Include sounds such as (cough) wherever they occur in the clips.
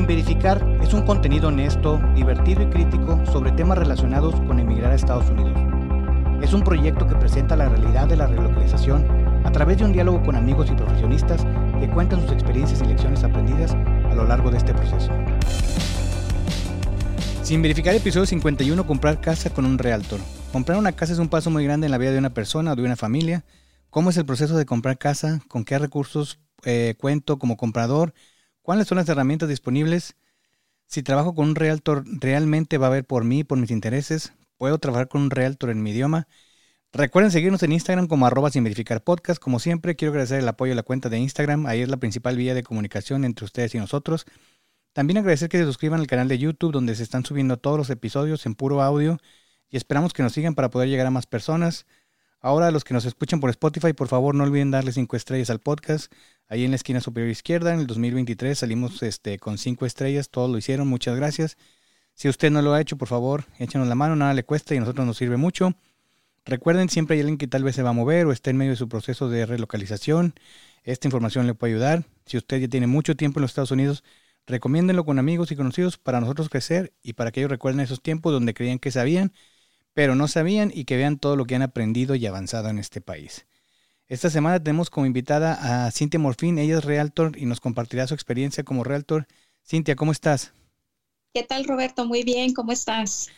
Sin Verificar es un contenido honesto, divertido y crítico sobre temas relacionados con emigrar a Estados Unidos. Es un proyecto que presenta la realidad de la relocalización a través de un diálogo con amigos y profesionistas que cuentan sus experiencias y lecciones aprendidas a lo largo de este proceso. Sin verificar episodio 51, comprar casa con un realtor. Comprar una casa es un paso muy grande en la vida de una persona o de una familia. ¿Cómo es el proceso de comprar casa? ¿Con qué recursos eh, cuento como comprador? ¿Cuáles son las herramientas disponibles? Si trabajo con un realtor, ¿realmente va a ver por mí, por mis intereses? ¿Puedo trabajar con un realtor en mi idioma? Recuerden seguirnos en Instagram como arroba sin verificar podcast. Como siempre, quiero agradecer el apoyo a la cuenta de Instagram. Ahí es la principal vía de comunicación entre ustedes y nosotros. También agradecer que se suscriban al canal de YouTube donde se están subiendo todos los episodios en puro audio y esperamos que nos sigan para poder llegar a más personas. Ahora, los que nos escuchan por Spotify, por favor no olviden darle cinco estrellas al podcast. Ahí en la esquina superior izquierda, en el 2023 salimos este, con cinco estrellas, todos lo hicieron, muchas gracias. Si usted no lo ha hecho, por favor, échenos la mano, nada le cuesta y a nosotros nos sirve mucho. Recuerden, siempre hay alguien que tal vez se va a mover o esté en medio de su proceso de relocalización. Esta información le puede ayudar. Si usted ya tiene mucho tiempo en los Estados Unidos, recomiéndenlo con amigos y conocidos para nosotros crecer y para que ellos recuerden esos tiempos donde creían que sabían pero no sabían y que vean todo lo que han aprendido y avanzado en este país. Esta semana tenemos como invitada a Cintia Morfín, ella es Realtor y nos compartirá su experiencia como Realtor. Cintia, ¿cómo estás? ¿Qué tal Roberto? Muy bien, ¿cómo estás?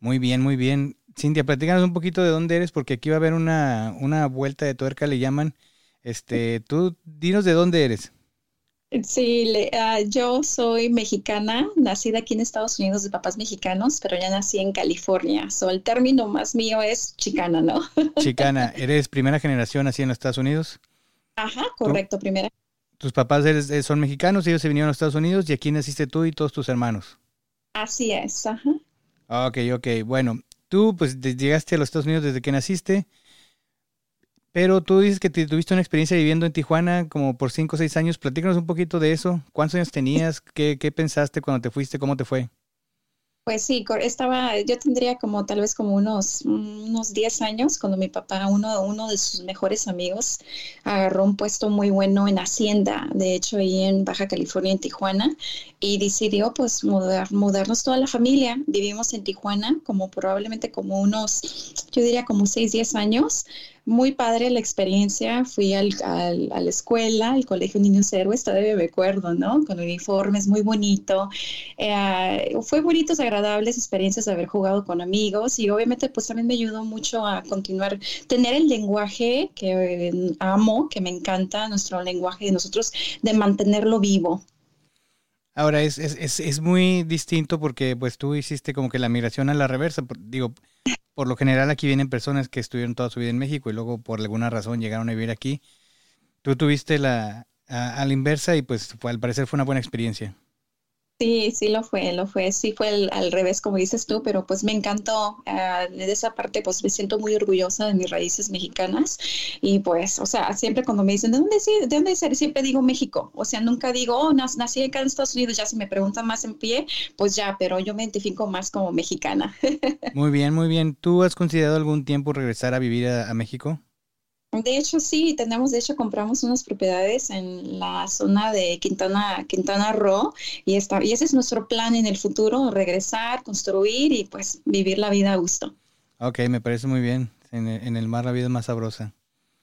Muy bien, muy bien. Cintia, platícanos un poquito de dónde eres, porque aquí va a haber una, una vuelta de tuerca, le llaman. Este, tú dinos de dónde eres. Sí, ah, yo soy mexicana, nacida aquí en Estados Unidos de papás mexicanos, pero ya nací en California. So, el término más mío es chicana, ¿no? (laughs) Chicana, ¿eres primera generación así en los Estados Unidos? Ajá, correcto, primera. ¿Tus papás eh, son mexicanos, ellos se vinieron a los Estados Unidos y aquí naciste tú y todos tus hermanos? Así es, ajá. Ok, ok, bueno, tú pues llegaste a los Estados Unidos desde que naciste. Pero tú dices que tuviste una experiencia viviendo en Tijuana como por 5 o 6 años. Platícanos un poquito de eso. ¿Cuántos años tenías? ¿Qué, ¿Qué, pensaste cuando te fuiste? ¿Cómo te fue? Pues sí, estaba, yo tendría como tal vez como unos, unos 10 años cuando mi papá, uno, uno de sus mejores amigos, agarró un puesto muy bueno en Hacienda, de hecho ahí en Baja California, en Tijuana, y decidió pues mudar, mudarnos toda la familia. Vivimos en Tijuana como probablemente como unos, yo diría como 6, 10 años muy padre la experiencia. Fui al, al, a la escuela, al Colegio Niños Héroes, todavía me acuerdo, ¿no? Con uniformes, muy bonito. Eh, fue bonitos, agradables experiencias de haber jugado con amigos y obviamente pues también me ayudó mucho a continuar, tener el lenguaje que eh, amo, que me encanta, nuestro lenguaje de nosotros, de mantenerlo vivo. Ahora es, es, es, es, muy distinto porque pues tú hiciste como que la migración a la reversa. Digo, por lo general aquí vienen personas que estuvieron toda su vida en México y luego por alguna razón llegaron a vivir aquí. Tú tuviste la a, la inversa y pues al parecer fue una buena experiencia. Sí, sí lo fue, lo fue, sí fue al revés como dices tú, pero pues me encantó uh, de esa parte, pues me siento muy orgullosa de mis raíces mexicanas y pues, o sea, siempre cuando me dicen, ¿de dónde, de dónde ser? Siempre digo México, o sea, nunca digo, oh, nací acá en Estados Unidos, ya si me preguntan más en pie, pues ya, pero yo me identifico más como mexicana. (laughs) muy bien, muy bien. ¿Tú has considerado algún tiempo regresar a vivir a México? De hecho, sí, tenemos, de hecho, compramos unas propiedades en la zona de Quintana, Quintana Roo y, está, y ese es nuestro plan en el futuro, regresar, construir y pues vivir la vida a gusto. Ok, me parece muy bien. En el, en el mar la vida es más sabrosa.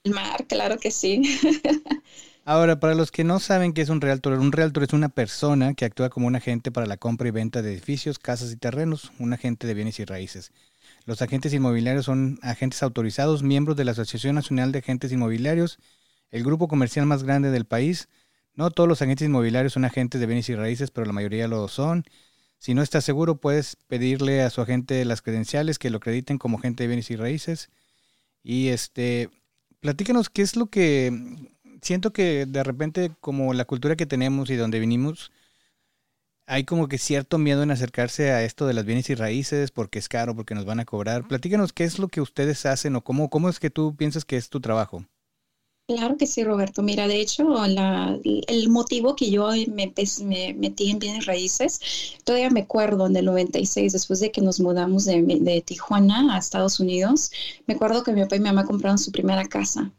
El mar, claro que sí. (laughs) Ahora, para los que no saben qué es un realtor, un realtor es una persona que actúa como un agente para la compra y venta de edificios, casas y terrenos, un agente de bienes y raíces. Los agentes inmobiliarios son agentes autorizados, miembros de la Asociación Nacional de Agentes Inmobiliarios, el grupo comercial más grande del país. No todos los agentes inmobiliarios son agentes de bienes y raíces, pero la mayoría lo son. Si no estás seguro, puedes pedirle a su agente las credenciales que lo acrediten como agente de bienes y raíces. Y este, platícanos qué es lo que siento que de repente como la cultura que tenemos y donde vinimos, hay como que cierto miedo en acercarse a esto de las bienes y raíces porque es caro, porque nos van a cobrar. Platícanos qué es lo que ustedes hacen o cómo, cómo es que tú piensas que es tu trabajo. Claro que sí, Roberto. Mira, de hecho, la, el motivo que yo me, me, metí en bienes raíces, todavía me acuerdo en el 96, después de que nos mudamos de, de Tijuana a Estados Unidos, me acuerdo que mi papá y mi mamá compraron su primera casa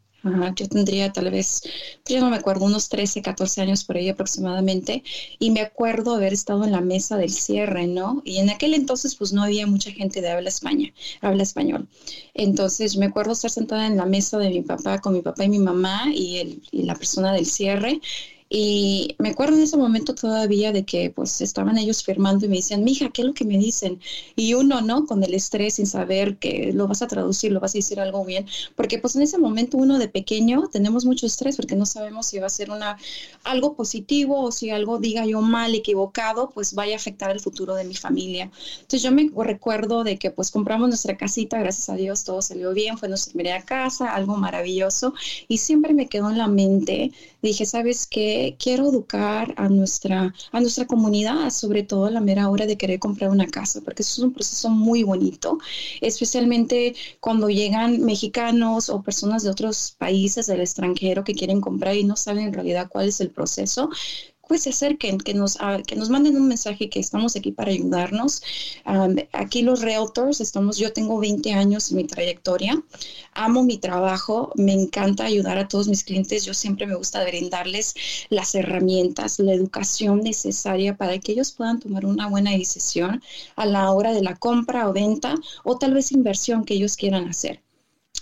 yo tendría tal vez, pues, yo no me acuerdo, unos 13, 14 años por ahí aproximadamente, y me acuerdo haber estado en la mesa del cierre, ¿no? Y en aquel entonces pues no había mucha gente de habla España, habla español. Entonces me acuerdo estar sentada en la mesa de mi papá con mi papá y mi mamá y, el, y la persona del cierre y me acuerdo en ese momento todavía de que pues estaban ellos firmando y me decían, mija, ¿qué es lo que me dicen? Y uno, ¿no? Con el estrés, sin saber que lo vas a traducir, lo vas a decir algo bien, porque pues en ese momento uno de pequeño tenemos mucho estrés porque no sabemos si va a ser una, algo positivo o si algo diga yo mal, equivocado, pues vaya a afectar el futuro de mi familia. Entonces yo me recuerdo de que pues compramos nuestra casita, gracias a Dios todo salió bien, fue nuestra primera casa, algo maravilloso y siempre me quedó en la mente, dije, ¿sabes qué? Quiero educar a nuestra, a nuestra comunidad, sobre todo a la mera hora de querer comprar una casa, porque eso es un proceso muy bonito, especialmente cuando llegan mexicanos o personas de otros países del extranjero que quieren comprar y no saben en realidad cuál es el proceso pues se acerquen, que nos, ah, que nos manden un mensaje que estamos aquí para ayudarnos. aquí los realtors, estamos, yo tengo 20 años en mi trayectoria, amo mi trabajo, me encanta ayudar a todos mis clientes, yo siempre me gusta brindarles las herramientas, la educación necesaria para que ellos puedan tomar una buena decisión a la hora de la compra o venta o tal vez inversión que ellos quieran hacer.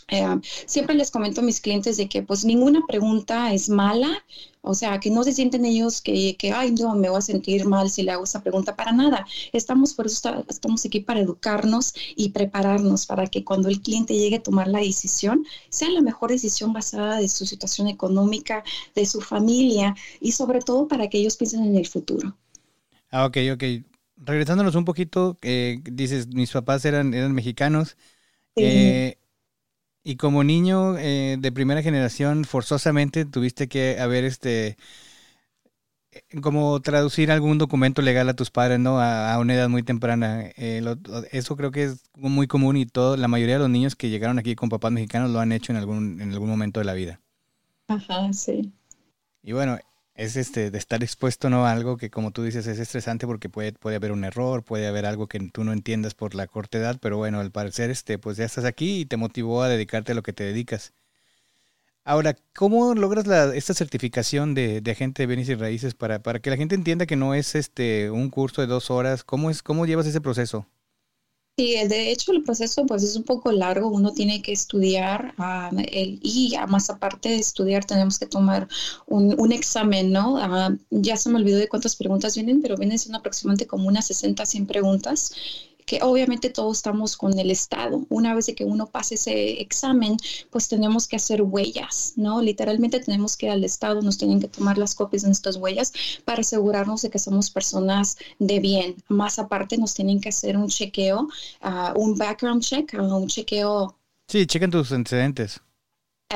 Eh, siempre les comento a mis clientes de que pues ninguna pregunta es mala, o sea, que no se sienten ellos que, que, ay, no, me voy a sentir mal si le hago esa pregunta, para nada. Estamos, por eso estamos aquí para educarnos y prepararnos para que cuando el cliente llegue a tomar la decisión, sea la mejor decisión basada de su situación económica, de su familia y sobre todo para que ellos piensen en el futuro. Ah, ok, ok. Regresándonos un poquito, eh, dices, mis papás eran, eran mexicanos. Sí. Eh, y como niño eh, de primera generación, forzosamente tuviste que haber este eh, como traducir algún documento legal a tus padres, ¿no? A, una edad muy temprana. Eh, eso creo que es muy común y todo, la mayoría de los niños que llegaron aquí con papás mexicanos lo han hecho en algún, en algún momento de la vida. Ajá, sí. Y bueno, es este de estar expuesto no a algo que como tú dices es estresante porque puede puede haber un error puede haber algo que tú no entiendas por la corta edad pero bueno al parecer este pues ya estás aquí y te motivó a dedicarte a lo que te dedicas. Ahora cómo logras la, esta certificación de, de agente de bienes y raíces para para que la gente entienda que no es este un curso de dos horas cómo es cómo llevas ese proceso Sí, de hecho el proceso pues es un poco largo, uno tiene que estudiar um, el, y más aparte de estudiar tenemos que tomar un, un examen, ¿no? Uh, ya se me olvidó de cuántas preguntas vienen, pero vienen siendo aproximadamente como unas 60, 100 preguntas que obviamente todos estamos con el Estado. Una vez que uno pase ese examen, pues tenemos que hacer huellas, ¿no? Literalmente tenemos que ir al Estado, nos tienen que tomar las copias de nuestras huellas para asegurarnos de que somos personas de bien. Más aparte, nos tienen que hacer un chequeo, uh, un background check, uh, un chequeo. Sí, chequen tus antecedentes.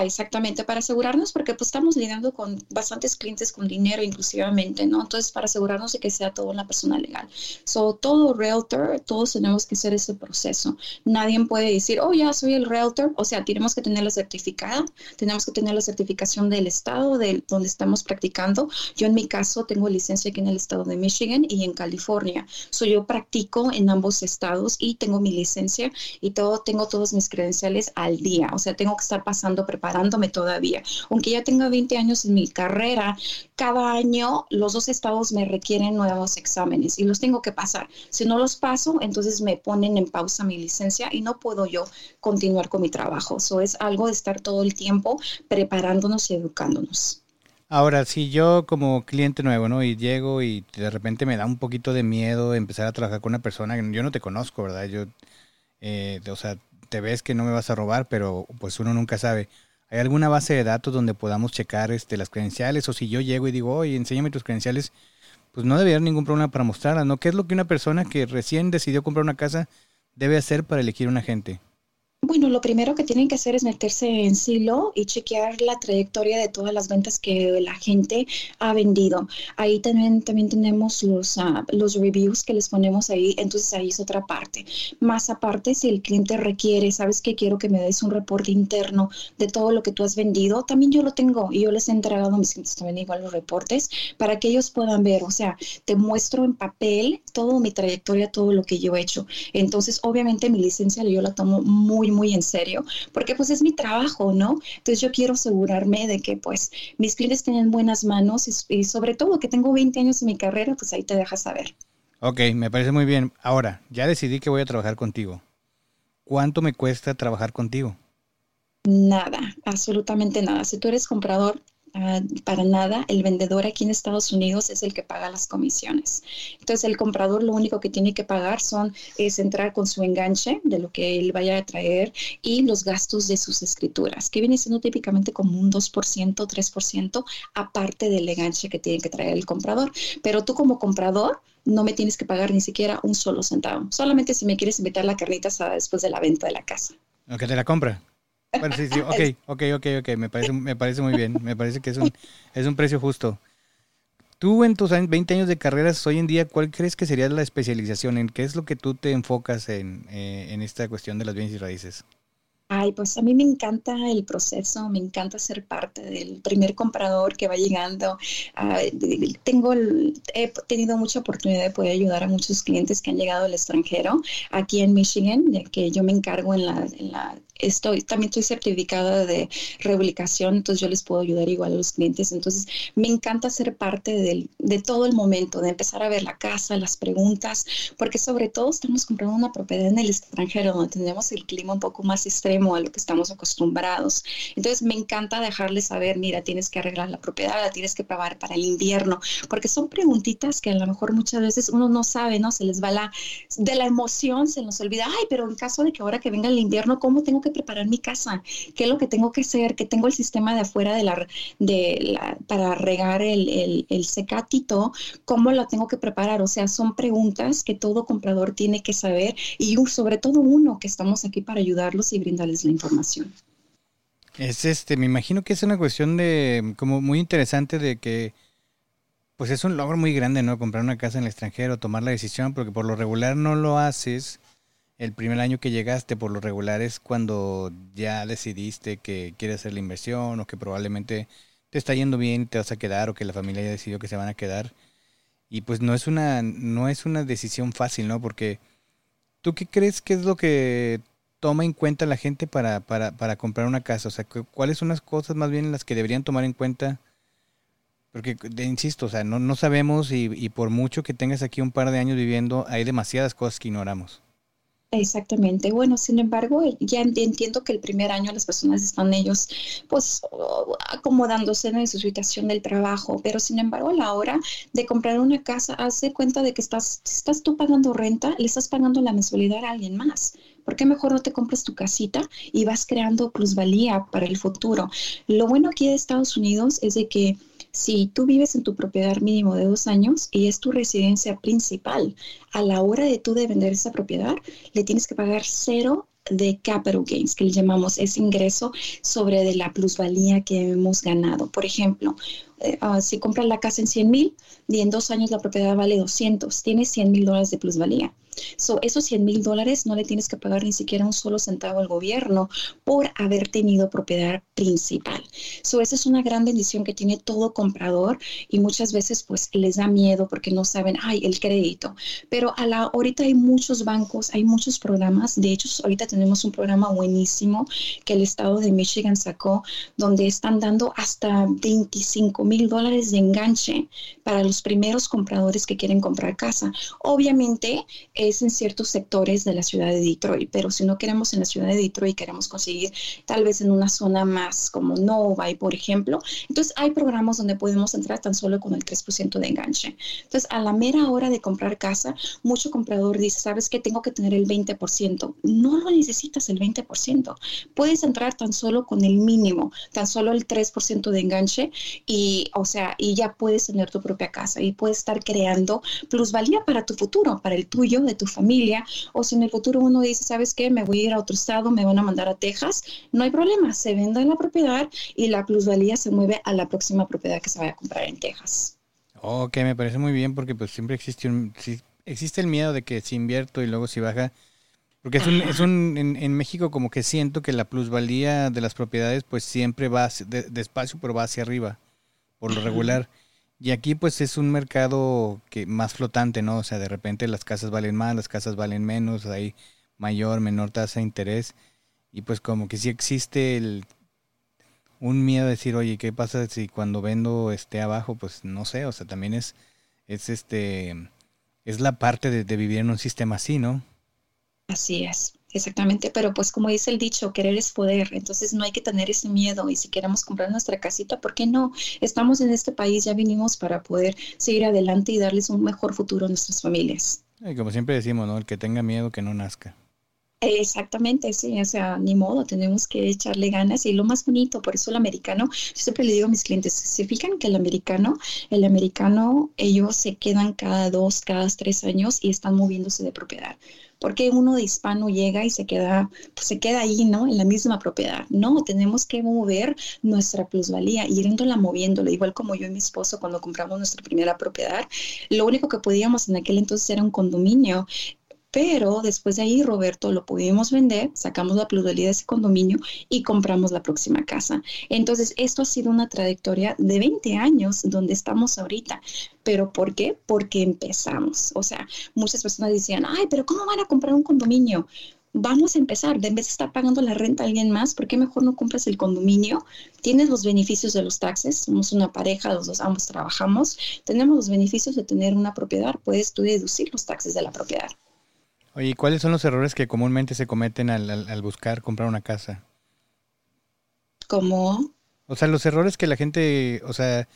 Exactamente, para asegurarnos, porque pues estamos lidiando con bastantes clientes con dinero inclusivamente, ¿no? Entonces, para asegurarnos de que sea todo una persona legal. So, todo realtor, todos tenemos que hacer ese proceso. Nadie puede decir, oh, ya soy el realtor. O sea, tenemos que tener la certificada, tenemos que tener la certificación del estado de donde estamos practicando. Yo en mi caso tengo licencia aquí en el estado de Michigan y en California. So, yo practico en ambos estados y tengo mi licencia y todo, tengo todos mis credenciales al día. O sea, tengo que estar pasando preparando preparándome todavía. Aunque ya tenga 20 años en mi carrera, cada año los dos estados me requieren nuevos exámenes y los tengo que pasar. Si no los paso, entonces me ponen en pausa mi licencia y no puedo yo continuar con mi trabajo. Eso es algo de estar todo el tiempo preparándonos y educándonos. Ahora, si yo como cliente nuevo, ¿no? Y llego y de repente me da un poquito de miedo empezar a trabajar con una persona que yo no te conozco, ¿verdad? Yo, eh, o sea, te ves que no me vas a robar, pero pues uno nunca sabe. ¿Hay alguna base de datos donde podamos checar este, las credenciales? O si yo llego y digo, oye, enséñame tus credenciales, pues no debería haber ningún problema para mostrarlas, ¿no? ¿Qué es lo que una persona que recién decidió comprar una casa debe hacer para elegir un agente? Bueno, lo primero que tienen que hacer es meterse en Silo y chequear la trayectoria de todas las ventas que la gente ha vendido. Ahí también, también tenemos los, uh, los reviews que les ponemos ahí, entonces ahí es otra parte. Más aparte, si el cliente requiere, sabes que quiero que me des un reporte interno de todo lo que tú has vendido, también yo lo tengo y yo les he entregado a mis clientes también igual los reportes para que ellos puedan ver, o sea, te muestro en papel toda mi trayectoria, todo lo que yo he hecho. Entonces, obviamente mi licencia yo la tomo muy muy, muy en serio, porque pues es mi trabajo, ¿no? Entonces yo quiero asegurarme de que pues mis clientes tienen buenas manos y, sobre todo que tengo 20 años en mi carrera, pues ahí te dejas saber. Ok, me parece muy bien. Ahora, ya decidí que voy a trabajar contigo. ¿Cuánto me cuesta trabajar contigo? Nada, absolutamente nada. Si tú eres comprador, Ah, para nada, el vendedor aquí en Estados Unidos es el que paga las comisiones. Entonces, el comprador lo único que tiene que pagar son es entrar con su enganche de lo que él vaya a traer y los gastos de sus escrituras, que viene siendo típicamente como un 2%, 3%, aparte del enganche que tiene que traer el comprador. Pero tú como comprador no me tienes que pagar ni siquiera un solo centavo, solamente si me quieres invitar la carnita después de la venta de la casa. Aunque te la compra. Bueno, sí, sí, ok, ok, ok, ok, me parece, me parece muy bien, me parece que es un, es un precio justo. Tú en tus 20 años de carreras hoy en día, ¿cuál crees que sería la especialización? ¿En qué es lo que tú te enfocas en, eh, en esta cuestión de las bienes y raíces? Ay, pues a mí me encanta el proceso, me encanta ser parte del primer comprador que va llegando. Ah, tengo, he tenido mucha oportunidad de poder ayudar a muchos clientes que han llegado del extranjero aquí en Michigan, ya que yo me encargo en la, en la estoy, también estoy certificada de reubicación, entonces yo les puedo ayudar igual a los clientes. Entonces, me encanta ser parte del, de todo el momento, de empezar a ver la casa, las preguntas, porque sobre todo estamos comprando una propiedad en el extranjero, donde tenemos el clima un poco más extremo a lo que estamos acostumbrados. Entonces, me encanta dejarles saber, mira, tienes que arreglar la propiedad, la tienes que pagar para el invierno, porque son preguntitas que a lo mejor muchas veces uno no sabe, ¿no? Se les va la, de la emoción, se nos olvida, ay, pero en caso de que ahora que venga el invierno, ¿cómo tengo que preparar mi casa, qué es lo que tengo que hacer, que tengo el sistema de afuera de la, de para regar el, el, el secatito, cómo lo tengo que preparar. O sea, son preguntas que todo comprador tiene que saber y sobre todo uno que estamos aquí para ayudarlos y brindarles la información. Es este, me imagino que es una cuestión de, como muy interesante de que, pues es un logro muy grande, ¿no? Comprar una casa en el extranjero, tomar la decisión, porque por lo regular no lo haces el primer año que llegaste por lo regular es cuando ya decidiste que quieres hacer la inversión o que probablemente te está yendo bien y te vas a quedar o que la familia ya decidió que se van a quedar. Y pues no es una, no es una decisión fácil, ¿no? Porque ¿tú qué crees que es lo que toma en cuenta la gente para, para, para comprar una casa? O sea, ¿cuáles son las cosas más bien las que deberían tomar en cuenta? Porque, insisto, o sea, no, no sabemos y, y por mucho que tengas aquí un par de años viviendo, hay demasiadas cosas que ignoramos. Exactamente. Bueno, sin embargo, ya entiendo que el primer año las personas están ellos, pues, acomodándose en su situación del trabajo, pero sin embargo, a la hora de comprar una casa, hace cuenta de que estás, estás tú pagando renta, le estás pagando la mensualidad a alguien más. ¿Por qué mejor no te compras tu casita y vas creando plusvalía para el futuro? Lo bueno aquí de Estados Unidos es de que si tú vives en tu propiedad mínimo de dos años y es tu residencia principal, a la hora de tú de vender esa propiedad, le tienes que pagar cero de capital gains, que le llamamos ese ingreso sobre de la plusvalía que hemos ganado. Por ejemplo, ah, si compras la casa en 100 mil y en dos años la propiedad vale 200, tienes 100 mil dólares de plusvalía. So, esos 100 mil dólares no le tienes que pagar ni siquiera un solo centavo al gobierno por haber tenido propiedad principal. So, esa es una gran bendición que tiene todo comprador y muchas veces pues les da miedo porque no saben, ay, el crédito. Pero a la, ahorita hay muchos bancos, hay muchos programas. De hecho, ahorita tenemos un programa buenísimo que el estado de Michigan sacó donde están dando hasta 25 mil dólares de enganche para los primeros compradores que quieren comprar casa. Obviamente, es en ciertos sectores de la ciudad de Detroit, pero si no queremos en la ciudad de Detroit, queremos conseguir tal vez en una zona más como Nova y por ejemplo, entonces hay programas donde podemos entrar tan solo con el 3% de enganche. Entonces, a la mera hora de comprar casa, mucho comprador dice, ¿sabes qué? Tengo que tener el 20%. No lo necesitas el 20%. Puedes entrar tan solo con el mínimo, tan solo el 3% de enganche y, o sea, y ya puedes tener tu propia casa y puedes estar creando plusvalía para tu futuro, para el tuyo, de tu familia, o si en el futuro uno dice, ¿sabes qué? Me voy a ir a otro estado, me van a mandar a Texas, no hay problema, se vende la propiedad y la plusvalía se mueve a la próxima propiedad que se vaya a comprar en Texas. Ok, me parece muy bien porque pues siempre existe un, existe el miedo de que si invierto y luego si baja, porque es un, es un en, México como que siento que la plusvalía de las propiedades pues siempre va despacio, pero va hacia arriba, por lo regular. Y aquí pues es un mercado que más flotante, ¿no? O sea, de repente las casas valen más, las casas valen menos, hay mayor, menor tasa de interés. Y pues como que sí existe el, un miedo de decir, oye, ¿qué pasa si cuando vendo esté abajo? Pues no sé, o sea, también es, es este, es la parte de, de vivir en un sistema así, ¿no? Así es. Exactamente, pero pues como dice el dicho, querer es poder, entonces no hay que tener ese miedo y si queremos comprar nuestra casita, ¿por qué no? Estamos en este país, ya vinimos para poder seguir adelante y darles un mejor futuro a nuestras familias. Y como siempre decimos, ¿no? El que tenga miedo que no nazca. Exactamente, sí, o sea, ni modo, tenemos que echarle ganas y lo más bonito, por eso el americano, yo siempre le digo a mis clientes, se fijan que el americano, el americano, ellos se quedan cada dos, cada tres años y están moviéndose de propiedad. Porque uno de hispano llega y se queda, pues se queda ahí, ¿no? En la misma propiedad. No, tenemos que mover nuestra plusvalía, irándola moviéndola, igual como yo y mi esposo cuando compramos nuestra primera propiedad. Lo único que podíamos en aquel entonces era un condominio pero después de ahí, Roberto, lo pudimos vender, sacamos la plusvalía de ese condominio y compramos la próxima casa. Entonces, esto ha sido una trayectoria de 20 años donde estamos ahorita. ¿Pero por qué? Porque empezamos. O sea, muchas personas decían, ay, pero ¿cómo van a comprar un condominio? vamos a empezar, en vez de estar pagando la renta a alguien más, ¿por qué mejor no compras el condominio? Tienes los beneficios de los taxes, somos una pareja, los dos ambos trabajamos, tenemos los beneficios de tener una propiedad, puedes tú deducir los taxes de la propiedad. Oye, ¿cuáles son los errores que comúnmente se cometen al, buscar comprar una casa? ¿Cómo? O sea, los errores que la gente, o sea,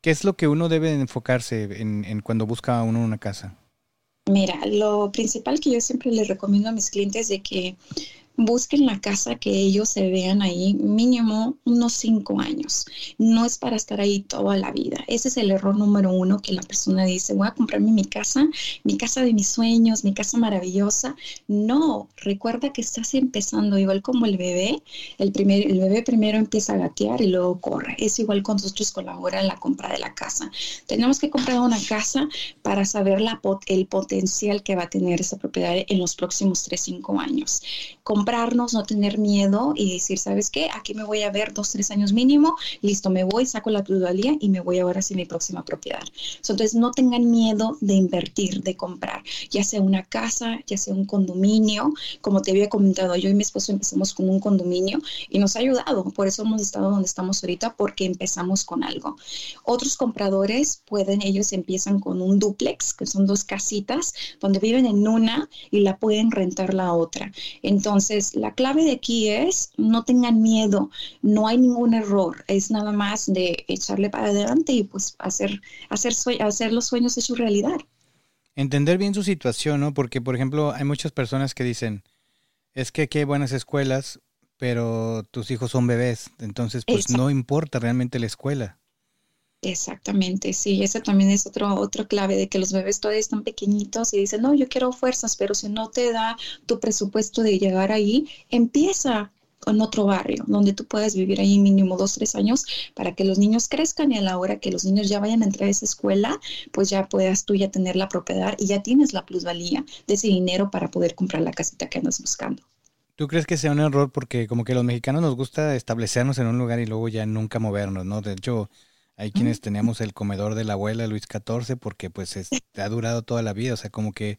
¿qué es lo que uno debe enfocarse en, en cuando busca uno una casa? Mira, lo principal que yo siempre les recomiendo a mis clientes es de que busquen la casa que ellos se vean ahí mínimo unos cinco años. No es para estar ahí toda la vida. Ese es el error número uno que la persona dice, voy a comprarme mi casa, mi casa de mis sueños, mi casa maravillosa. No, recuerda que estás empezando igual como el bebé. El, primer, el bebé primero empieza a gatear y luego corre. Es igual con nosotros colabora en la compra de la casa. Tenemos que comprar una casa para saber el potencial que va a tener esa propiedad en los próximos tres, cinco años comprarnos, no tener miedo y decir, ¿sabes qué? Aquí me voy a ver dos, tres años mínimo, listo, me voy, saco la plusvalía y me voy ahora hacia mi próxima propiedad. entonces, no tengan miedo de invertir, de comprar, ya sea una casa, ya sea un condominio. Como te había comentado, yo y mi esposo empezamos con un condominio y nos ha ayudado. Por eso hemos estado donde estamos ahorita, porque empezamos con algo. Otros compradores pueden, ellos empiezan con un duplex, que son dos casitas, donde viven en una y la pueden rentar la otra. Entonces, la clave de aquí es no tengan miedo, no hay ningún error, es nada más de echarle para adelante y pues hacer, hacer, hacer los sueños de su realidad. Entender bien su situación, ¿no? Porque, por ejemplo, hay muchas personas que dicen, es que aquí hay buenas escuelas, pero tus hijos son bebés, entonces pues no importa realmente la escuela. Exactamente, sí, esa también es otro, otro clave de que los bebés todavía están pequeñitos y dicen, no, yo quiero fuerzas, pero si no te da tu presupuesto de llegar ahí, empieza en otro barrio donde tú puedas vivir ahí mínimo dos, tres años para que los niños crezcan y a la hora que los niños ya vayan a entrar a esa escuela, pues ya puedas tú ya tener la propiedad y ya tienes la plusvalía de ese dinero para poder comprar la casita que andas buscando. ¿Tú crees que sea un error? Porque como que los mexicanos nos gusta establecernos en un lugar y luego ya nunca movernos, ¿no? De hecho, hay quienes teníamos el comedor de la abuela Luis XIV porque pues ha durado toda la vida, o sea, como que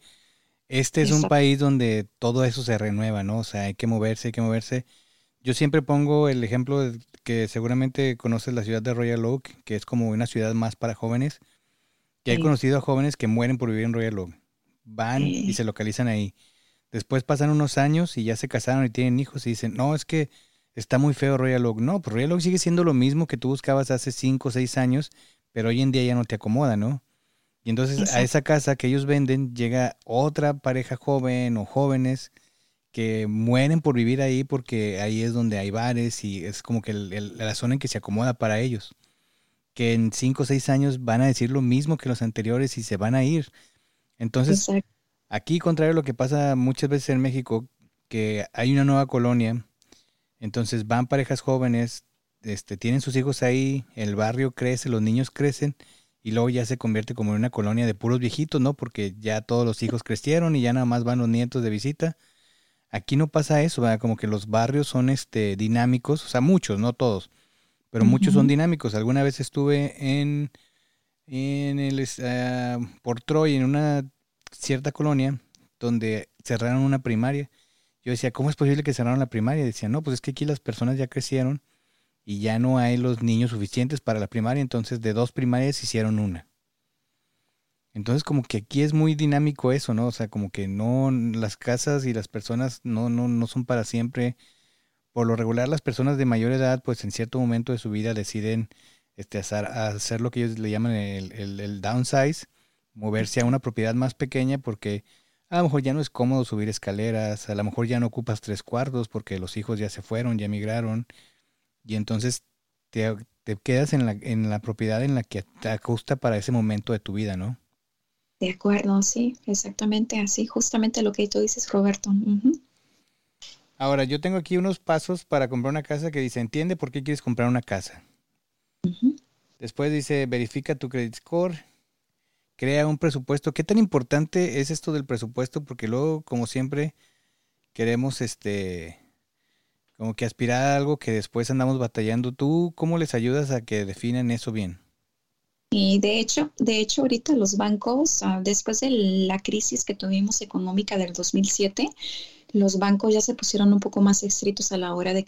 este es un país donde todo eso se renueva, ¿no? O sea, hay que moverse, hay que moverse. Yo siempre pongo el ejemplo de que seguramente conoces la ciudad de Royal Oak, que es como una ciudad más para jóvenes, que he conocido a jóvenes que mueren por vivir en Royal Oak. Van y se localizan ahí. Después pasan unos años y ya se casaron y tienen hijos y dicen, no, es que está muy feo Royal Oak. No, pues Royal Oak sigue siendo lo mismo que tú buscabas hace 5 o 6 años, pero hoy en día ya no te acomoda, ¿no? Y entonces a esa casa que ellos venden llega otra pareja joven o jóvenes que mueren por vivir ahí porque ahí es donde hay bares y es como que la zona en que se acomoda para ellos. Que en 5 o 6 años van a decir lo mismo que los anteriores y se van a ir. Entonces, aquí, contrario a lo que pasa muchas veces en México, que hay una nueva colonia entonces van parejas jóvenes, este, tienen sus hijos ahí, el barrio crece, los niños crecen y luego ya se convierte como en una colonia de puros viejitos, ¿no? Porque ya todos los hijos crecieron y ya nada más van los nietos de visita. Aquí no pasa eso, ¿verdad? como que los barrios son este dinámicos, o sea, muchos, no todos, pero muchos son dinámicos. Alguna vez estuve en en el uh, por Troy en una cierta colonia donde cerraron una primaria yo decía, ¿cómo es posible que cerraron la primaria? Y decía, no, pues es que aquí las personas ya crecieron y ya no hay los niños suficientes para la primaria, entonces de dos primarias hicieron una. Entonces como que aquí es muy dinámico eso, ¿no? O sea, como que no, las casas y las personas no, no, no son para siempre. Por lo regular las personas de mayor edad, pues en cierto momento de su vida deciden este, hacer, hacer lo que ellos le llaman el, el, el downsize, moverse a una propiedad más pequeña porque a lo mejor ya no es cómodo subir escaleras, a lo mejor ya no ocupas tres cuartos porque los hijos ya se fueron, ya emigraron, y entonces te, quedas en la, en la propiedad en la que te ajusta para ese momento de tu vida, ¿no? De acuerdo, sí, exactamente así, justamente lo que tú dices, Roberto. Ahora, yo tengo aquí unos pasos para comprar una casa que dice, entiende por qué quieres comprar una casa. Después dice, verifica tu credit score, crea un presupuesto. ¿Qué tan importante es esto del presupuesto? Porque luego, como siempre, queremos este como que aspirar a algo que después andamos batallando. ¿Tú cómo les ayudas a que definan eso bien? Y de hecho, de hecho ahorita los bancos, ah, después de la crisis que tuvimos económica del 2007, los bancos ya se pusieron un poco más estrictos a la hora de,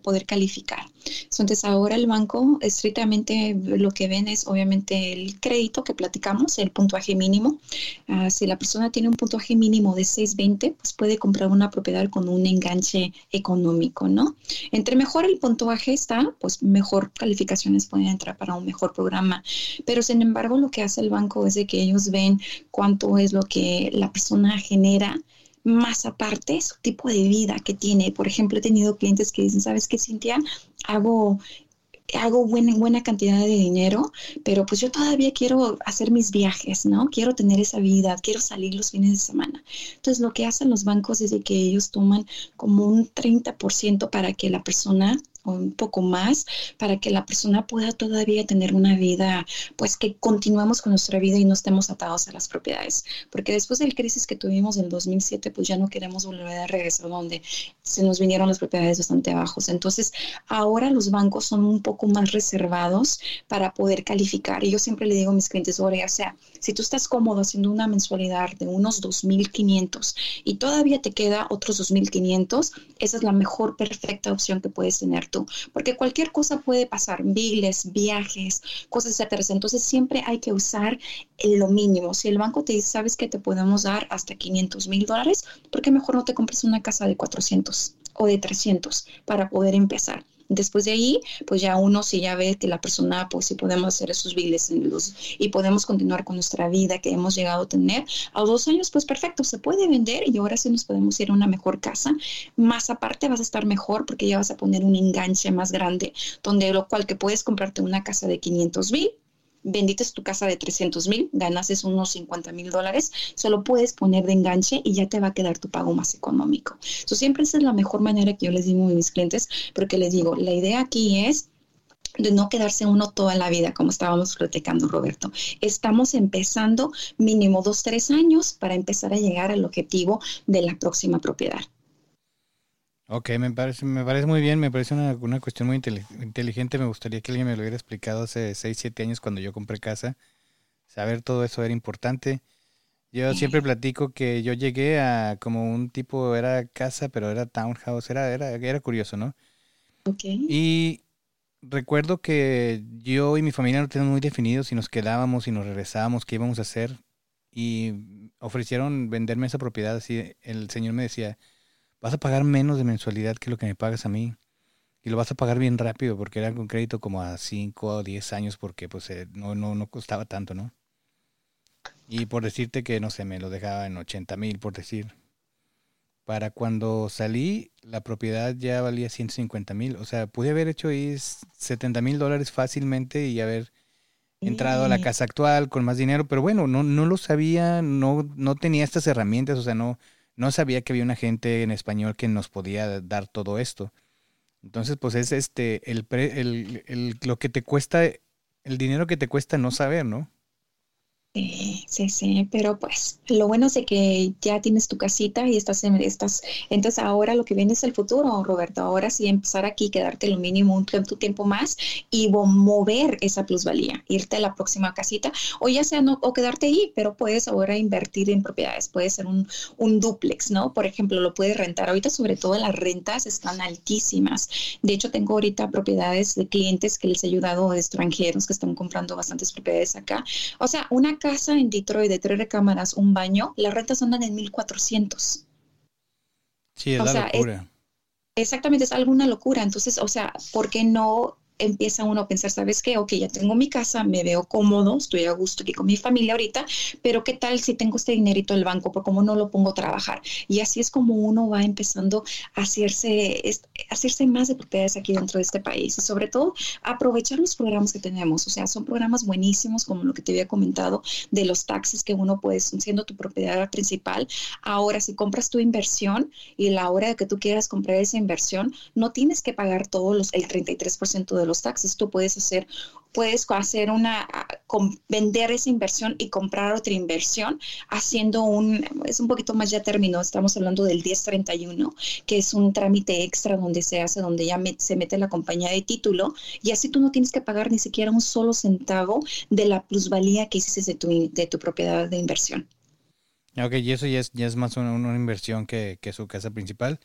poder calificar. Entonces ahora el banco estrictamente lo que ven es obviamente el crédito que platicamos, el puntuaje mínimo. Ah, si la persona tiene un puntuaje mínimo de 620, pues puede comprar una propiedad con un enganche económico, ¿no? Entre mejor el puntuaje está, pues mejor calificaciones pueden entrar para un mejor programa. Pero sin embargo lo que hace el banco es que ellos ven cuánto es lo que la persona genera más aparte su tipo de vida que tiene. Por ejemplo, he tenido clientes que dicen, ¿sabes qué, Cintia? Hago hago buena, buena cantidad de dinero, pero pues yo todavía quiero hacer mis viajes, ¿no? Quiero tener esa vida, quiero salir los fines de semana. Entonces, lo que hacen los bancos es de que ellos toman como un 30% para que la persona un poco más para que la persona pueda todavía tener una vida, pues que continuemos con nuestra vida y no estemos atados a las propiedades. Porque después del crisis que tuvimos en el 2007, pues ya no queremos volver a regresar donde se nos vinieron las propiedades bastante bajos. Entonces, ahora los bancos son un poco más reservados para poder calificar. Y yo siempre le digo a mis clientes, o sea, si tú estás cómodo haciendo una mensualidad de unos 2.500 y todavía te queda otros 2.500, esa es la mejor, perfecta opción que puedes tener porque cualquier cosa puede pasar, biles, viajes, cosas, etcétera. Entonces siempre hay que usar lo mínimo. Si el banco te dice, sabes que te podemos dar hasta 500 mil dólares, ¿por qué mejor no te compras una casa de 400 o de 300 para poder empezar? Después de ahí, pues ya uno si ya ve que la persona, pues si podemos hacer esos biles en los, y podemos continuar con nuestra vida que hemos llegado a tener, a dos años, pues perfecto, se puede vender y ahora sí nos podemos ir a una mejor casa. Más aparte vas a estar mejor porque ya vas a poner un enganche más grande, donde lo cual que puedes comprarte una casa de 500 mil vendites tu casa de 300 mil, ganas unos 50 mil dólares, solo puedes poner de enganche y ya te va a quedar tu pago más económico. Entonces, siempre esa es la mejor manera que yo les digo a mis clientes, porque les digo, la idea aquí es de no quedarse uno toda la vida, como estábamos platicando, Roberto. Estamos empezando mínimo dos, tres años para empezar a llegar al objetivo de la próxima propiedad. Ok, me parece, me parece muy bien, me parece una, una cuestión muy inteligente. Me gustaría que alguien me lo hubiera explicado hace 6, 7 años cuando yo compré casa. Saber todo eso era importante. Yo siempre platico que yo llegué a como un tipo, era casa, pero era townhouse, era, era, era curioso, ¿no? Ok. Y recuerdo que yo y mi familia no teníamos muy definido si nos quedábamos, y nos regresábamos, qué íbamos a hacer. Y ofrecieron venderme esa propiedad, así el señor me decía, vas a pagar menos de mensualidad que lo que me pagas a mí. Y lo vas a pagar bien rápido porque era con crédito como a 5 o 10 años porque pues eh, no, no, no costaba tanto, ¿no? Y por decirte que, no sé, me lo dejaba en 80 mil, por decir. Para cuando salí, la propiedad ya valía 150 mil. O sea, pude haber hecho ahí 70 mil dólares fácilmente y haber entrado a la casa actual con más dinero. Pero bueno, no, no lo sabía, no, no tenía estas herramientas, o sea, no, no sabía que había una gente en español que nos podía dar todo esto. Entonces, pues es este, el, el, el, lo que te cuesta, el dinero que te cuesta no saber, ¿no? Sí, Sí, pero pues lo bueno es que ya tienes tu casita y estás, en, estás, entonces ahora lo que viene es el futuro, Roberto, ahora sí empezar aquí, quedarte lo mínimo un tiempo más y mover esa plusvalía, irte a la próxima casita o ya sea no, o quedarte ahí, pero puedes ahora invertir en propiedades, puede ser un, un duplex, ¿no? Por ejemplo, lo puedes rentar, ahorita sobre todo las rentas están altísimas, de hecho tengo ahorita propiedades de clientes que les he ayudado de extranjeros que están comprando bastantes propiedades acá, o sea, una casa en Detroit de tres recámaras, un baño, las rentas andan en 1400. Sí, es la locura. exactamente, es alguna locura. Entonces, o sea, ¿por qué no empieza uno a pensar, ¿sabes qué? Ok, ya tengo mi casa, me veo cómodo, estoy a gusto aquí con mi familia ahorita, pero ¿qué tal si tengo este dinerito en el banco? ¿Por cómo no lo pongo a trabajar? Y así es como uno va empezando a hacerse, hacerse más de propiedades aquí dentro de este país y sobre todo aprovechar los programas que tenemos. O sea, son programas buenísimos como lo que te había comentado de los taxis que uno puede, siendo tu propiedad principal. Ahora, si compras tu inversión y la hora de que tú quieras comprar esa inversión, no tienes que pagar todos los, el 33% de los taxes. Tú puedes hacer, puedes hacer una, vender esa inversión y comprar otra inversión haciendo un, es un poquito más ya terminó, estamos hablando del 1031, que es un trámite extra donde se hace, donde ya se mete la compañía de título y así tú no tienes que pagar ni siquiera un solo centavo de la plusvalía que hiciste de tu, de tu propiedad de inversión. Ok, y eso ya es, ya es más una, una inversión que, que su casa principal.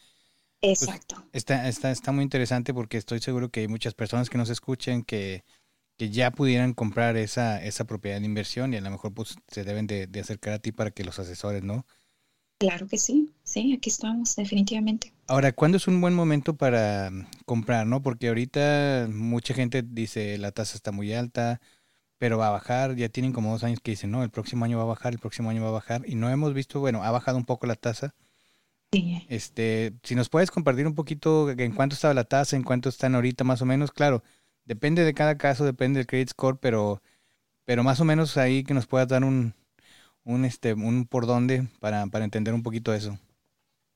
Pues, Exacto. está, está, está muy interesante porque estoy seguro que hay muchas personas que nos escuchen que, que ya pudieran comprar esa, esa propiedad de inversión y a lo mejor pues se deben de, acercar a ti para que los asesores, ¿no? Claro que sí, sí, aquí estamos, definitivamente. Ahora, ¿cuándo es un buen momento para mm, comprar, no? Porque ahorita mucha gente dice la tasa está muy alta, pero va a bajar, ya tienen como dos años que dicen, no, el próximo año va a bajar, el próximo año va a bajar, y no hemos visto, bueno, ha bajado un poco la tasa, este, si nos puedes compartir un poquito en cuánto estaba la tasa, en cuánto están ahorita más o menos, claro, depende de cada caso, depende del credit score, pero, pero más o menos ahí que nos puedas dar un, un este, un por dónde para, para entender un poquito eso.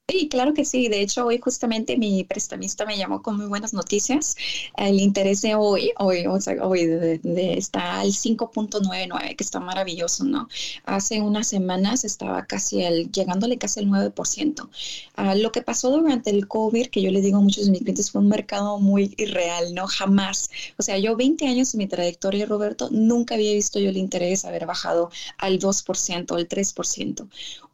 Sí, claro que sí. De hecho, hoy justamente mi prestamista me llamó con muy buenas noticias. El interés de hoy, hoy, o está al 5.99, que está maravilloso, ¿no? Hace unas semanas estaba casi el, llegándole casi el 9%. Ah, lo que pasó durante el COVID, que yo le digo a muchos de mis clientes, fue un mercado muy irreal, ¿no? Jamás. O sea, yo 20 años en mi trayectoria, Roberto, nunca había visto yo el interés haber bajado al 2%, al 3%.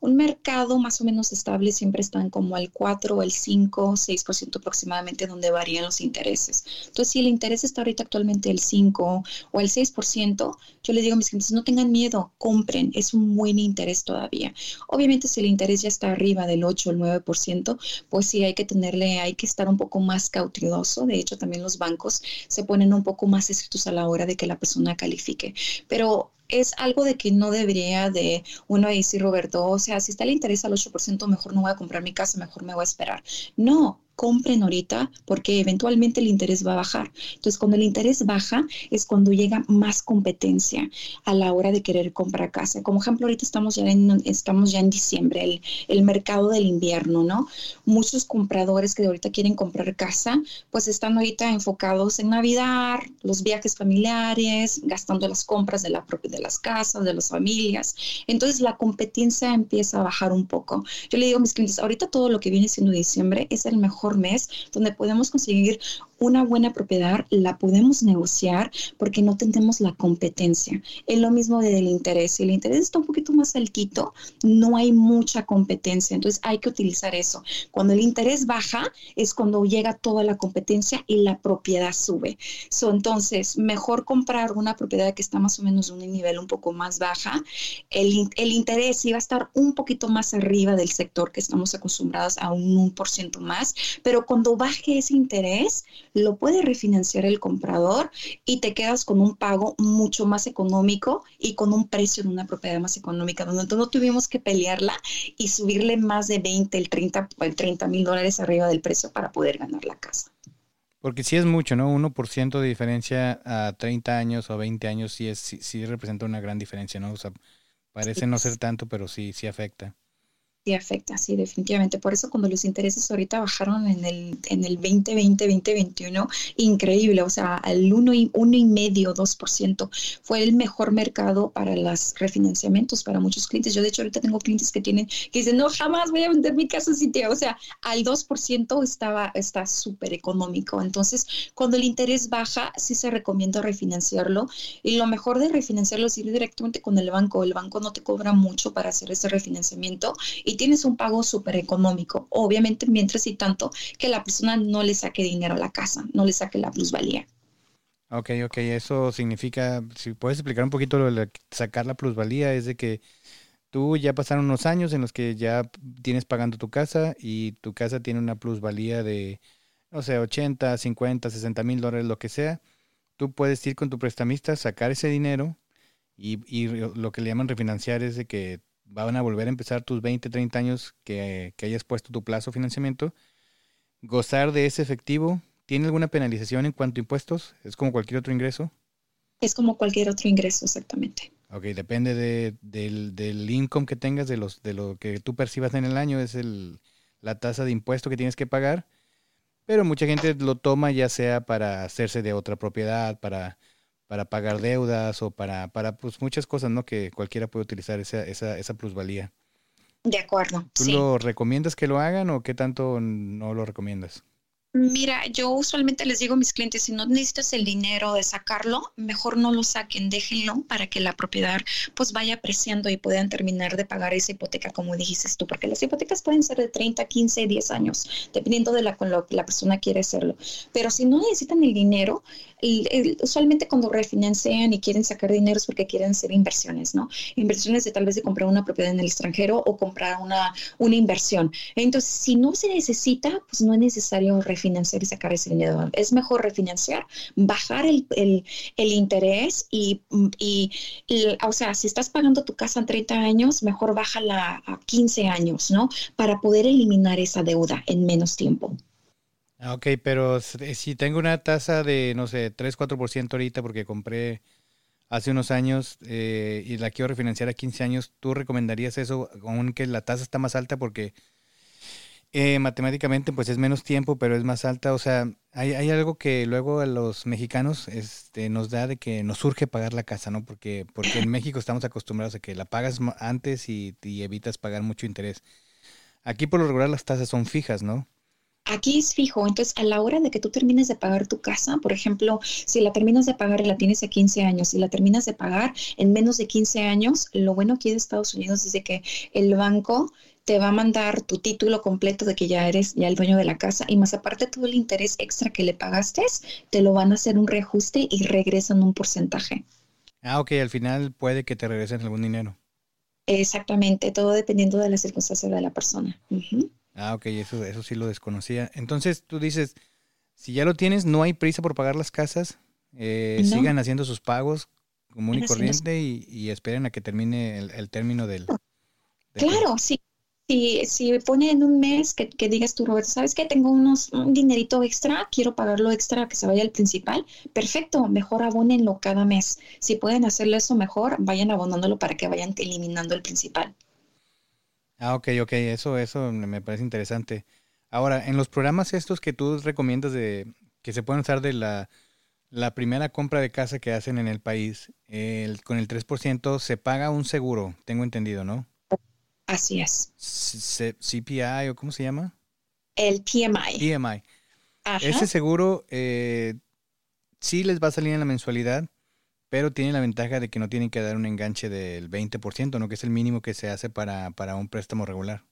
Un mercado más o menos estable siempre está como al 4 o al 5, 6% aproximadamente donde varían los intereses. Entonces, si el interés está ahorita actualmente el 5 o el 6%, yo le digo a mis clientes, no tengan miedo, compren, es un buen interés todavía. Obviamente, si el interés ya está arriba del 8 o el 9%, pues sí hay que tenerle, hay que estar un poco más cauteloso. De hecho, también los bancos se ponen un poco más estrictos a la hora de que la persona califique. Pero es algo de que no debería de uno decir, Roberto, o sea, si está el interés al 8%, mejor no voy a comprar mi casa, mejor me voy a esperar. No, compren ahorita porque eventualmente el interés va a bajar. Entonces, cuando el interés baja es cuando llega más competencia a la hora de querer comprar casa. Como ejemplo, ahorita estamos ya en, estamos ya en diciembre, el, el mercado del invierno, ¿no? Muchos compradores que ahorita quieren comprar casa, pues están ahorita enfocados en Navidad, los viajes familiares, gastando las compras de, la, de las casas, de las familias. Entonces, la competencia empieza a bajar un poco. Yo le digo a mis clientes, ahorita todo lo que viene siendo diciembre es el mejor mes, donde podemos conseguir una buena propiedad la podemos negociar porque no tenemos la competencia. Es lo mismo del interés. Si el interés está un poquito más altito, no hay mucha competencia. Entonces hay que utilizar eso. Cuando el interés baja es cuando llega toda la competencia y la propiedad sube. So, entonces, mejor comprar una propiedad que está más o menos en un nivel un poco más baja. El, el interés iba a estar un poquito más arriba del sector que estamos acostumbrados a un 1% más, pero cuando baje ese interés, lo puede refinanciar el comprador y te quedas con un pago mucho más económico y con un precio de una propiedad más económica, donde no tuvimos que pelearla y subirle más de 20, el 30, el 30 mil dólares arriba del precio para poder ganar la casa. Porque sí es mucho, ¿no? 1% de diferencia a 30 años o 20 años sí, es, representa una gran diferencia, ¿no? O sea, parece no ser tanto, pero sí, sí afecta. Sí, afecta, sí, definitivamente. Por eso cuando los intereses ahorita bajaron en el, en el 2020, 2021, increíble, o sea, al 1 y, uno y medio, 2%, fue el mejor mercado para los refinanciamientos para muchos clientes. Yo de hecho ahorita tengo clientes que tienen, que dicen, no, jamás voy a vender mi casa sin ti. O sea, al 2% estaba, está súper económico. Entonces, cuando el interés baja, sí se recomienda refinanciarlo. Y lo mejor de refinanciarlo es ir directamente con el banco. El banco no te cobra mucho para hacer ese refinanciamiento. Y tienes un pago súper económico, obviamente mientras y tanto que la persona no le saque dinero a la casa, no le saque la plusvalía. Ok, ok, eso significa, si puedes explicar un poquito lo de sacar la plusvalía, es de que tú ya pasaron unos años en los que ya tienes pagando tu casa y tu casa tiene una plusvalía de, no sé, 80, 50, 60 mil dólares, lo que sea. Tú puedes ir con tu prestamista, sacar ese dinero y, y lo que le llaman refinanciar es de que van a volver a empezar tus 20, 30 años que, hayas puesto tu plazo de financiamiento, gozar de ese efectivo. ¿Tiene alguna penalización en cuanto a impuestos? ¿Es como cualquier otro ingreso? Es como cualquier otro ingreso, exactamente. Ok, depende de, del, del, income que tengas, de, los, de lo que tú percibas en el año, es el, la tasa de impuesto que tienes que pagar. Pero mucha gente lo toma ya sea para hacerse de otra propiedad, para para pagar deudas o para, para pues muchas cosas, ¿no? Que cualquiera puede utilizar esa, esa, esa plusvalía. De acuerdo. ¿Tú lo recomiendas que lo hagan o qué tanto no lo recomiendas? Mira, yo usualmente les digo a mis clientes, si no necesitas el dinero de sacarlo, mejor no lo saquen, déjenlo para que la propiedad pues vaya apreciando y puedan terminar de pagar esa hipoteca como dijiste tú, porque las hipotecas pueden ser de 30, 15, 10 años, dependiendo de la, con lo que la persona quiere hacerlo. Pero si no necesitan el dinero, usualmente cuando refinancian y quieren sacar dinero es porque quieren hacer inversiones, ¿no? Inversiones de tal vez de comprar una propiedad en el extranjero o comprar una, una inversión. Entonces, si no se necesita, pues no es necesario refinanciar y sacar ese dinero. Es mejor refinanciar, bajar el, el, el interés y, y, o sea, si estás pagando tu casa en 30 años, mejor bájala a 15 años, ¿no? Para poder eliminar esa deuda en menos tiempo. Ah, ok, pero si tengo una tasa de, no sé, 3, 4% ahorita porque compré hace unos años eh, y la quiero refinanciar a 15 años, ¿tú recomendarías eso aunque la tasa está más alta porque eh, matemáticamente pues es menos tiempo, pero es más alta? O sea, hay, algo que luego a los mexicanos este, nos da de que nos surge pagar la casa, ¿no? Porque, porque en México estamos acostumbrados a que la pagas antes y evitas pagar mucho interés. Aquí por lo regular las tasas son fijas, ¿no? Aquí es fijo, entonces a la hora de que tú termines de pagar tu casa, por ejemplo, si la terminas de pagar y la tienes a 15 años y la terminas de pagar en menos de 15 años, lo bueno aquí de Estados Unidos es de que el banco te va a mandar tu título completo de que ya eres ya el dueño de la casa y más aparte todo el interés extra que le pagaste, te lo van a hacer un reajuste y regresan un porcentaje. Ah, ok, al final puede que te regresen algún dinero. Exactamente, todo dependiendo de las circunstancias de la persona. Ah, ok, eso, eso sí lo desconocía. Entonces tú dices, si ya lo tienes, no hay prisa por pagar las casas, eh, sigan haciendo sus pagos común y corriente y, esperen a que termine el, término del... claro, sí. Si, si pone en un mes que, digas tú, Roberto, ¿sabes qué? Tengo unos, un dinerito extra, quiero pagarlo extra que se vaya al principal. Perfecto, mejor abónenlo cada mes. Si pueden hacerlo eso mejor, vayan abonándolo para que vayan eliminando el principal. Ah, ok, ok, eso, eso me parece interesante. Ahora, en los programas estos que tú recomiendas de que se pueden usar de la, primera compra de casa que hacen en el país, el, con el 3% se paga un seguro, tengo entendido, ¿no? Así es. C CPI o cómo se llama? El PMI. PMI. Ese seguro eh, sí les va a salir en la mensualidad, pero tiene la ventaja de que no tienen que dar un enganche del 20%, ¿no? Que es el mínimo que se hace para, para un préstamo regular.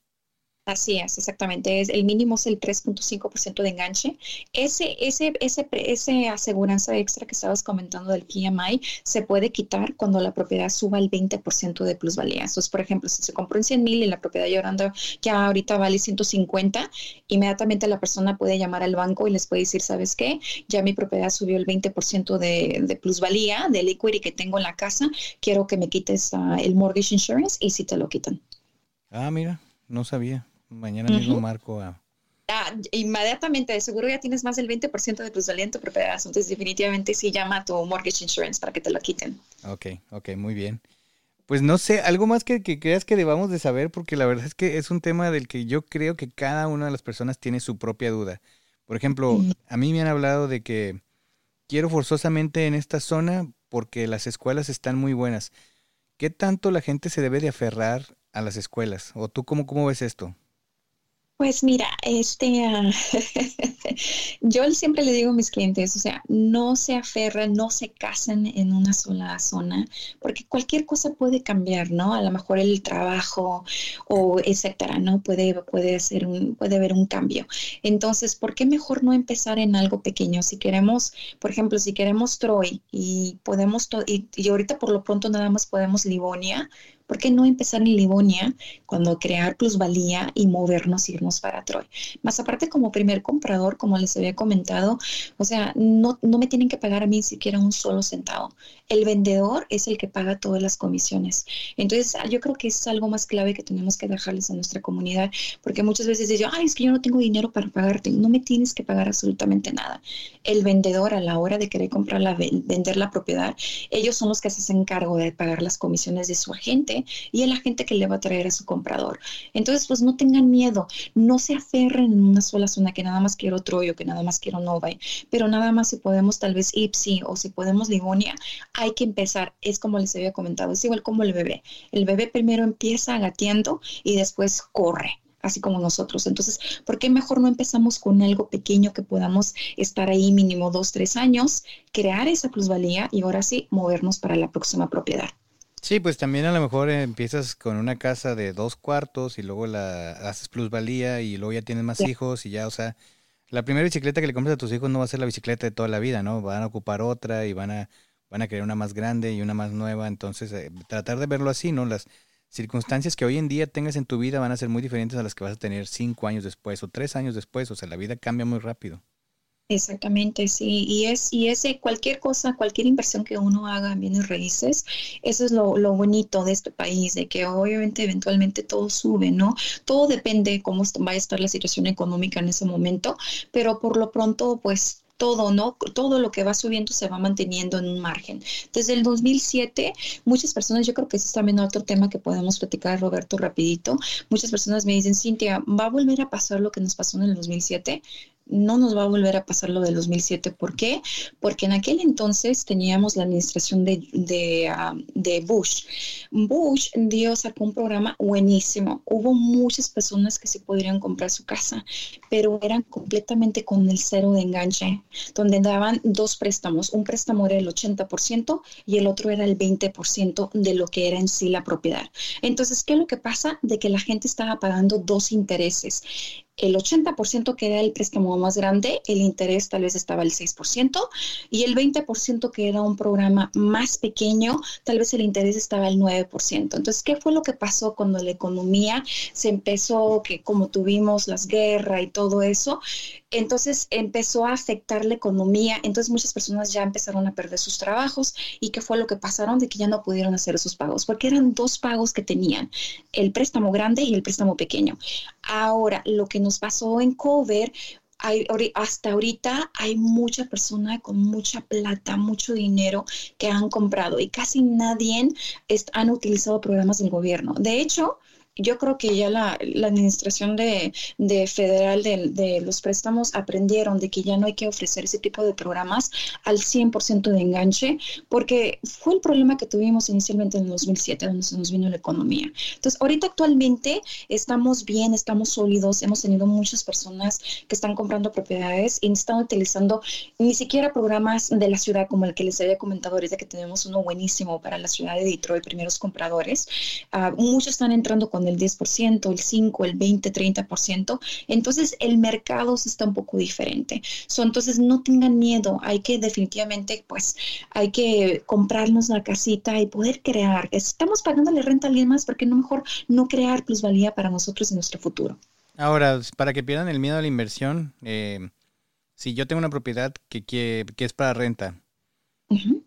Así es, exactamente. Es, el mínimo es el 3.5% de enganche. Ese, ese, ese, ese aseguranza extra que estabas comentando del PMI se puede quitar cuando la propiedad suba el 20% de plusvalía. Entonces, por ejemplo, si se compró en 100 mil y la propiedad llorando ya ahorita vale 150, inmediatamente la persona puede llamar al banco y les puede decir, ¿sabes qué? Ya mi propiedad subió el 20% de, de plusvalía del equity que tengo en la casa. Quiero que me quites uh, el mortgage insurance y si te lo quitan. Ah, mira, no sabía. Mañana mismo marco a... Ah, inmediatamente, de seguro ya tienes más del 20% de tus en tu propiedad. Entonces, definitivamente sí llama a tu mortgage insurance para que te lo quiten. Ok, ok, muy bien. Pues no sé, algo más que, que, creas que debamos de saber, porque la verdad es que es un tema del que yo creo que cada una de las personas tiene su propia duda. Por ejemplo, a mí me han hablado de que quiero forzosamente en esta zona porque las escuelas están muy buenas. ¿Qué tanto la gente se debe de aferrar a las escuelas? ¿O tú cómo, cómo ves esto? Pues mira, este, uh, (laughs) yo siempre le digo a mis clientes, o sea, no se aferren, no se casen en una sola zona, porque cualquier cosa puede cambiar, ¿no? A lo mejor el trabajo o etcétera, ¿no? Puede, puede un, puede haber un cambio. Entonces, ¿por qué mejor no empezar en algo pequeño? Si queremos, por ejemplo, si queremos Troy y podemos, y, y ahorita por lo pronto nada más podemos Livonia, ¿Por qué no empezar en Livonia cuando crear plusvalía y movernos, irnos para Troy? Más aparte, como primer comprador, como les había comentado, o sea, no, no me tienen que pagar a mí siquiera un solo centavo. El vendedor es el que paga todas las comisiones. Entonces, yo creo que es algo más clave que tenemos que dejarles a nuestra comunidad, porque muchas veces dicen, ay, es que yo no tengo dinero para pagarte. No me tienes que pagar absolutamente nada. El vendedor, a la hora de querer comprar la, vender la propiedad, ellos son los que se hacen cargo de pagar las comisiones de su agente y el agente que le va a traer a su comprador. Entonces, pues no tengan miedo, no se aferren en una sola zona que nada más quiero Troyo, que nada más quiero Novae, pero nada más si podemos tal vez Ipsi o si podemos Livonia, hay que empezar. Es como les había comentado, es igual como el bebé. El bebé primero empieza gateando y después corre así como nosotros. Entonces, ¿por qué mejor no empezamos con algo pequeño que podamos estar ahí mínimo dos, tres años, crear esa plusvalía y ahora sí movernos para la próxima propiedad? Sí, pues también a lo mejor empiezas con una casa de dos cuartos y luego la haces plusvalía y luego ya tienes más hijos y ya, o sea, la primera bicicleta que le compras a tus hijos no va a ser la bicicleta de toda la vida, ¿no? Van a ocupar otra y van a, van a querer una más grande y una más nueva, entonces eh, tratar de verlo así, ¿no? Las circunstancias que hoy en día tengas en tu vida van a ser muy diferentes a las que vas a tener cinco años después o tres años después, o sea, la vida cambia muy rápido. Exactamente, sí. Y es, y ese cualquier cosa, cualquier inversión que uno haga en bienes raíces, eso es lo, lo, bonito de este país, de que obviamente eventualmente todo sube, ¿no? Todo depende cómo va a estar la situación económica en ese momento, pero por lo pronto, pues todo, ¿no? Todo lo que va subiendo se va manteniendo en un margen. Desde el 2007, muchas personas, yo creo que ese es también otro tema que podemos platicar, Roberto, rapidito. Muchas personas me dicen, Cintia, ¿va a volver a pasar lo que nos pasó en el 2007? No nos va a volver a pasar lo del 2007. ¿Por qué? Porque en aquel entonces teníamos la administración de, ah, de Bush. Bush dio, sacó un programa buenísimo. Hubo muchas personas que sí podrían comprar su casa, pero eran completamente con el cero de enganche, donde daban dos préstamos. Un préstamo era el 80% y el otro era el 20% de lo que era en sí la propiedad. Entonces, ¿qué es lo que pasa? De que la gente estaba pagando dos intereses el 80% que era el préstamo más grande, el interés tal vez estaba al 6%, y el 20% que era un programa más pequeño, tal vez el interés estaba al 9%. Entonces, ¿qué fue lo que pasó cuando la economía se empezó, que como tuvimos las guerras y todo eso, entonces empezó a afectar la economía, entonces muchas personas ya empezaron a perder sus trabajos y qué fue lo que pasaron de que ya no pudieron hacer esos pagos, porque eran dos pagos que tenían, el préstamo grande y el préstamo pequeño. Ahora, lo que nos pasó en Cover hay, hasta ahorita hay mucha persona con mucha plata, mucho dinero que han comprado y casi nadie han utilizado programas del gobierno. De hecho, yo creo que ya la, administración de, federal de, los préstamos aprendieron de que ya no hay que ofrecer ese tipo de programas al 100% de enganche, porque fue el problema que tuvimos inicialmente en el 2007, donde se nos vino la economía. Entonces, ahorita actualmente estamos bien, estamos sólidos, hemos tenido muchas personas que están comprando propiedades y están utilizando ni siquiera programas de la ciudad como el que les había comentado ahorita que tenemos uno buenísimo para la ciudad de Detroit, primeros compradores. Uh, muchos están entrando con el 10%, el 5, el 20, 30%. Entonces el mercado está un poco diferente. entonces no tengan miedo, hay que definitivamente, pues, hay que comprarnos la casita y poder crear. Estamos pagándole renta a alguien más, porque no mejor no crear plusvalía para nosotros en nuestro futuro? Ahora, para que pierdan el miedo a la inversión, eh, si yo tengo una propiedad que, que, que es para renta,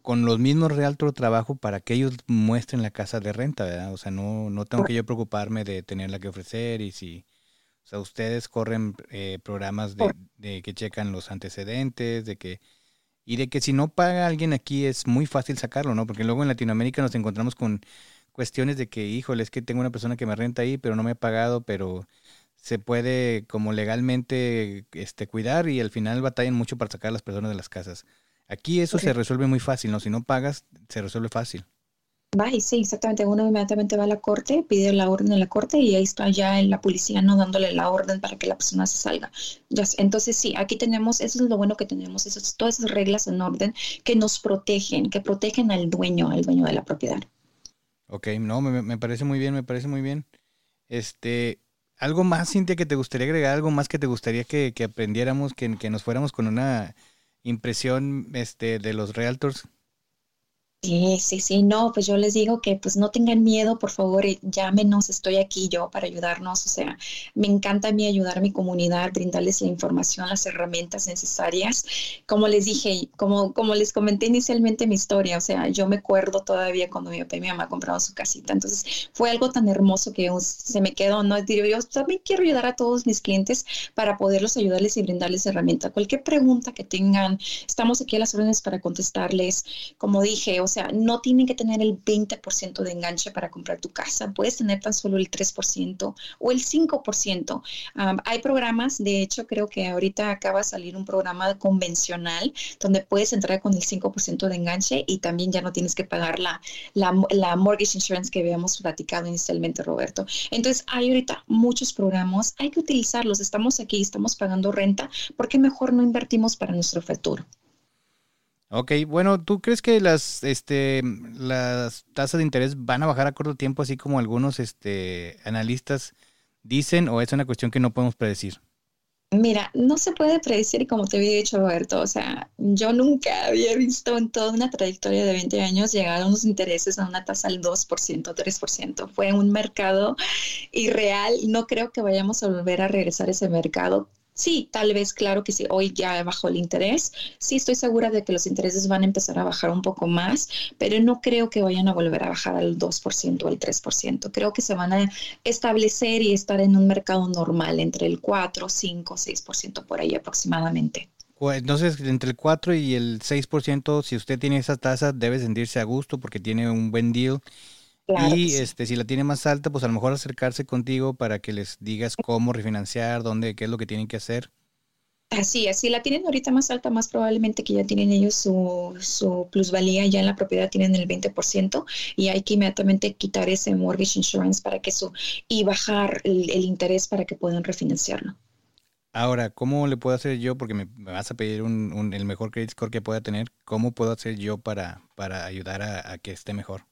con los mismos realtor trabajo para que ellos muestren la casa de renta, ¿verdad? O sea, no, no tengo que yo preocuparme de tenerla que ofrecer y si, o sea, ustedes corren eh, programas de, de, que checan los antecedentes, de que, y de que si no paga alguien aquí es muy fácil sacarlo, ¿no? Porque luego en Latinoamérica nos encontramos con, cuestiones de que, híjole, es que tengo una persona que me renta ahí, pero no me ha pagado, pero se puede como legalmente este, cuidar y al final batallan mucho para sacar a las personas de las casas. Aquí eso se resuelve muy fácil, ¿no? Si no pagas, se resuelve fácil. Va y sí, exactamente. Uno inmediatamente va a la corte, pide la orden en la corte y ahí está ya la policía no dándole la orden para que la persona se salga. entonces sí, aquí tenemos, eso es lo bueno que tenemos, esas, todas esas reglas en orden que nos protegen, que protegen al dueño, al dueño de la propiedad. Ok, no, me, parece muy bien, me parece muy bien. Este, algo más, Cintia, que te gustaría agregar, algo más que te gustaría que, que aprendiéramos, que, que nos fuéramos con una impresión este, de los realtors Sí, sí, sí, no, pues yo les digo que pues no tengan miedo, por favor, eh, llámenos, estoy aquí yo para ayudarnos, o sea, me encanta a mí ayudar a mi comunidad, brindarles la información, las herramientas necesarias. Como les dije, como, como les comenté inicialmente mi historia, o sea, yo me acuerdo todavía cuando mi papá y mi mamá compraron su casita, entonces fue algo tan hermoso que se me quedó, ¿no? Digo, yo también quiero ayudar a todos mis clientes para poderlos ayudarles y brindarles herramientas. Cualquier pregunta que tengan, estamos aquí a las órdenes para contestarles. Como dije, o sea, no tienen que tener el 20% de enganche para comprar tu casa, puedes tener tan solo el 3% o el 5%. hay programas, de hecho, creo que ahorita acaba de salir un programa convencional donde puedes entrar con el 5% de enganche y también ya no tienes que pagar la, la, la mortgage insurance que habíamos platicado inicialmente, Roberto. Entonces, hay ahorita muchos programas, hay que utilizarlos. Estamos aquí, estamos pagando renta, ¿por qué mejor no invertimos para nuestro futuro? Ok, bueno, ¿tú crees que las, este, las tasas de interés van a bajar a corto tiempo, así como algunos este, analistas dicen, o es una cuestión que no podemos predecir? Mira, no se puede predecir como te había dicho Roberto, o sea, yo nunca había visto en toda una trayectoria de 20 años llegar a unos intereses a una tasa del 2%, 3%. Fue un mercado irreal, no creo que vayamos a volver a regresar a ese mercado Sí, tal vez, claro que sí, hoy ya bajó el interés. Sí, estoy segura de que los intereses van a empezar a bajar un poco más, pero no creo que vayan a volver a bajar al 2% o al 3%. Creo que se van a establecer y estar en un mercado normal entre el 4, 5, 6% por ahí aproximadamente. Entonces, entre el 4 y el 6%, si usted tiene esa tasa, debe sentirse a gusto porque tiene un buen deal y este, si la tiene más alta, pues a lo mejor acercarse contigo para que les digas cómo refinanciar, dónde, qué es lo que tienen que hacer. Así es, si la tienen ahorita más alta, más probablemente que ya tienen ellos su, su plusvalía, ya en la propiedad tienen el 20% y hay que inmediatamente quitar ese mortgage insurance para que eso y bajar el, interés para que puedan refinanciarlo. Ahora, ¿cómo le puedo hacer yo? Porque me, vas a pedir un, el mejor credit score que pueda tener. ¿Cómo puedo hacer yo para, para ayudar a que esté mejor?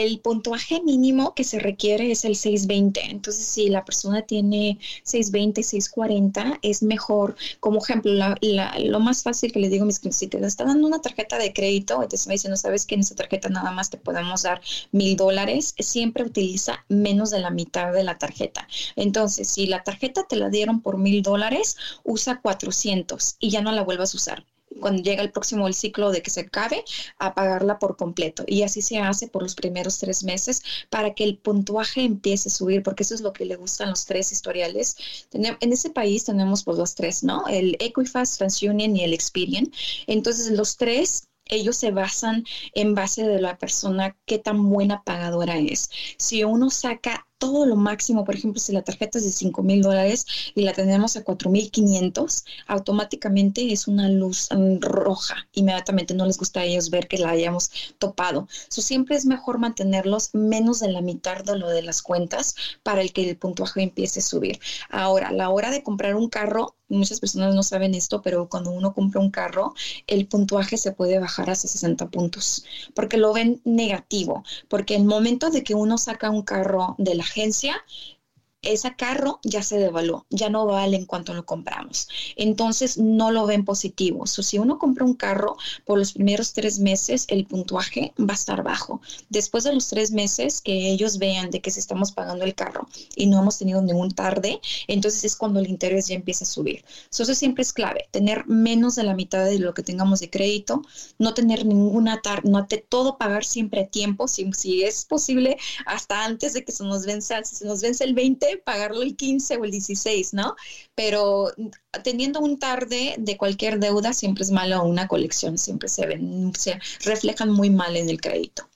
El puntuaje mínimo que se requiere es el 620. Entonces, si la persona tiene 620, 640, es mejor. Como ejemplo, lo más fácil que le digo a mis clientes, si te está dando una tarjeta de crédito y te está diciendo, sabes que en esa tarjeta nada más te podemos dar mil dólares, siempre utiliza menos de la mitad de la tarjeta. Entonces, si la tarjeta te la dieron por mil dólares, usa 400 y ya no la vuelvas a usar cuando llega el próximo el ciclo de que se acabe, a pagarla por completo. Y así se hace por los primeros tres meses para que el puntuaje empiece a subir, porque eso es lo que le gustan los tres historiales. En ese país tenemos pues los tres, ¿no? El Equifax, TransUnion y el Experian. Entonces los tres ellos se basan en base de la persona qué tan buena pagadora es. Si uno saca todo lo máximo, por ejemplo, si la tarjeta es de 5 mil dólares y la tenemos a 4 mil 500, automáticamente es una luz roja. Inmediatamente no les gusta a ellos ver que la hayamos topado. So, siempre es mejor mantenerlos menos de la mitad de lo de las cuentas para el que el puntuaje empiece a subir. Ahora, a la hora de comprar un carro, muchas personas no saben esto, pero cuando uno compra un carro, el puntuaje se puede bajar hasta 60 puntos, porque lo ven negativo, porque el momento de que uno saca un carro de la agencia ese carro ya se devaluó, ya no vale en cuanto lo compramos. Entonces no lo ven positivo. si uno compra un carro por los primeros tres meses, el puntuaje va a estar bajo. Después de los tres meses que ellos vean de que se estamos pagando el carro y no hemos tenido ningún tarde, entonces es cuando el interés ya empieza a subir. eso siempre es clave, tener menos de la mitad de lo que tengamos de crédito, no tener ninguna tarde, no te, todo pagar siempre a tiempo, si, si es posible, hasta antes de que se nos vence, si se nos vence el 20, pagarlo el 15 o el 16, ¿no? Pero teniendo un tarde de cualquier deuda siempre es malo una colección, siempre se ven, se reflejan muy mal en el crédito.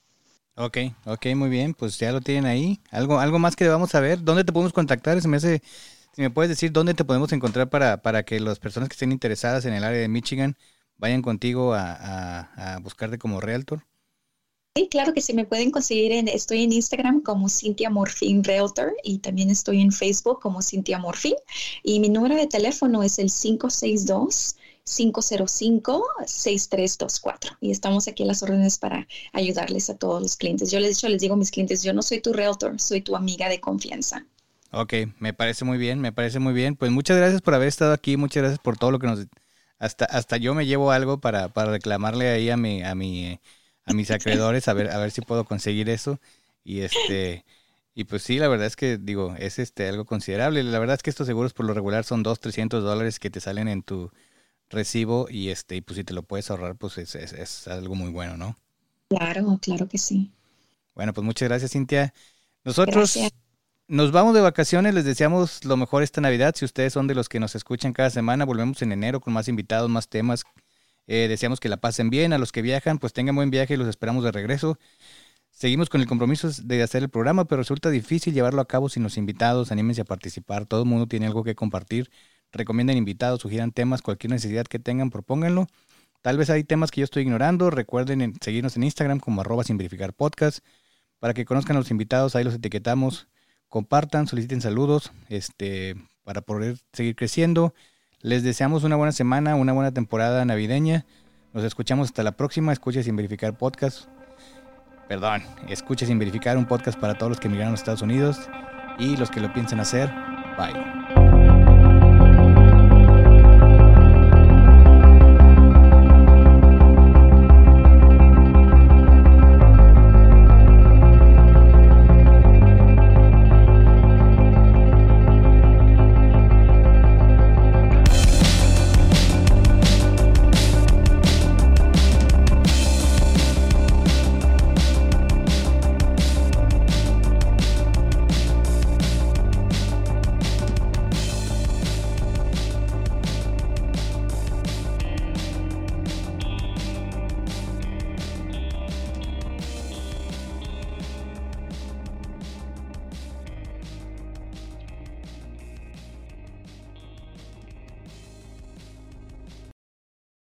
Ok, ok, muy bien, pues ya lo tienen ahí. ¿Algo, algo más que debamos saber? ¿Dónde te podemos contactar? Si me puedes decir dónde te podemos encontrar para, para que las personas que estén interesadas en el área de Michigan vayan contigo a, buscarte como realtor. Sí, claro que sí, me pueden conseguir en, estoy en Instagram como Cintia Morfin Realtor y también estoy en Facebook como Cintia Morfin y mi número de teléfono es el 562 505-6324 y estamos aquí a las órdenes para ayudarles a todos los clientes. Yo les, dicho, les digo a mis clientes, yo no soy tu realtor, soy tu amiga de confianza. Ok, me parece muy bien, me parece muy bien. Pues muchas gracias por haber estado aquí, muchas gracias por todo lo que nos... Hasta, hasta yo me llevo algo para, para reclamarle ahí a mi, a mi, a mis acreedores, a ver, a ver si puedo conseguir eso. Y este... Y pues sí, la verdad es que digo, es este algo considerable. La verdad es que estos seguros por lo regular son 2, 300 dólares que te salen en tu, recibo y este y pues si te lo puedes ahorrar pues es, es, algo muy bueno, ¿no? Claro, claro que sí. Bueno, pues muchas gracias Cintia. Nosotros nos vamos de vacaciones, les deseamos lo mejor esta Navidad. Si ustedes son de los que nos escuchan cada semana, volvemos en enero con más invitados, más temas. Eh, deseamos que la pasen bien. A los que viajan, pues tengan buen viaje y los esperamos de regreso. Seguimos con el compromiso de hacer el programa, pero resulta difícil llevarlo a cabo sin los invitados. Anímense a participar. Todo el mundo tiene algo que compartir recomienden invitados, sugieran temas, cualquier necesidad que tengan, propónganlo. Tal vez hay temas que yo estoy ignorando. Recuerden seguirnos en Instagram como arroba sin verificar podcast. Para que conozcan a los invitados, ahí los etiquetamos. Compartan, soliciten saludos este, para poder seguir creciendo. Les deseamos una buena semana, una buena temporada navideña. Nos escuchamos hasta la próxima. Escuche sin verificar podcast. Perdón, escuche sin verificar un podcast para todos los que emigraron a Estados Unidos y los que lo piensen hacer. Bye.